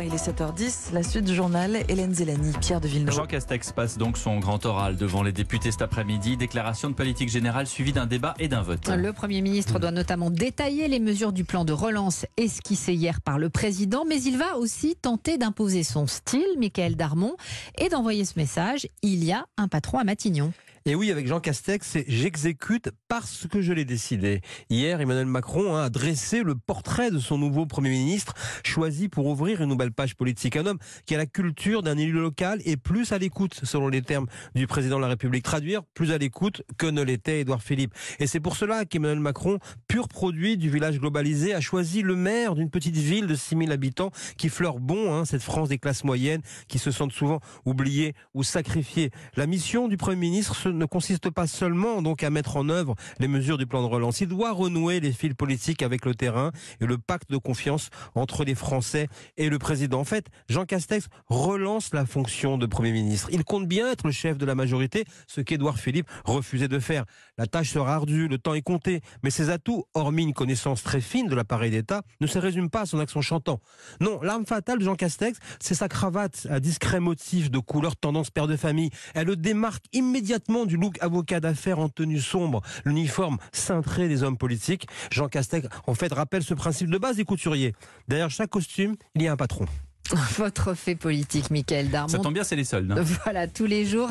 il est 7h10. La suite du journal, Hélène Zélani, Pierre de Villeneuve. Jean Castex passe donc son grand oral devant les députés cet après-midi. Déclaration de politique générale suivie d'un débat et d'un vote. Le Premier ministre doit notamment détailler les mesures du plan de relance esquissé hier par le président, mais il va aussi tenter d'imposer son style, Michael Darmon, et d'envoyer ce message il y a un patron à Matignon. Et oui, avec Jean Castex, c'est j'exécute parce que je l'ai décidé. Hier, Emmanuel Macron a dressé le portrait de son nouveau Premier ministre, choisi pour ouvrir une nouvelle page politique. Un homme qui a la culture d'un élu local et plus à l'écoute, selon les termes du président de la République. Traduire, plus à l'écoute que ne l'était Édouard Philippe. Et c'est pour cela qu'Emmanuel Macron, pur produit du village globalisé, a choisi le maire d'une petite ville de 6000 habitants qui fleure bon hein, cette France des classes moyennes qui se sentent souvent oubliées ou sacrifiées. La mission du Premier ministre, ne consiste pas seulement donc à mettre en œuvre les mesures du plan de relance. Il doit renouer les fils politiques avec le terrain et le pacte de confiance entre les Français et le président. En fait, Jean Castex relance la fonction de Premier ministre. Il compte bien être le chef de la majorité, ce qu'Édouard Philippe refusait de faire. La tâche sera ardue, le temps est compté, mais ses atouts, hormis une connaissance très fine de l'appareil d'État, ne se résument pas à son accent chantant. Non, l'arme fatale de Jean Castex, c'est sa cravate à discret motif de couleur tendance père de famille. Elle le démarque immédiatement du look avocat d'affaires en tenue sombre, l'uniforme cintré des hommes politiques. Jean Castex, en fait, rappelle ce principe de base des couturiers. Derrière chaque costume, il y a un patron. Votre fait politique, Michael Darmon. Ça tombe bien, c'est les soldes. hein. Voilà, tous les jours,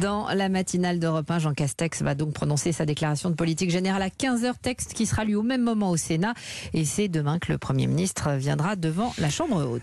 dans la matinale d'Europe 1, Jean Castex va donc prononcer sa déclaration de politique générale à 15h, texte qui sera lu au même moment au Sénat. Et c'est demain que le Premier ministre viendra devant la Chambre haute.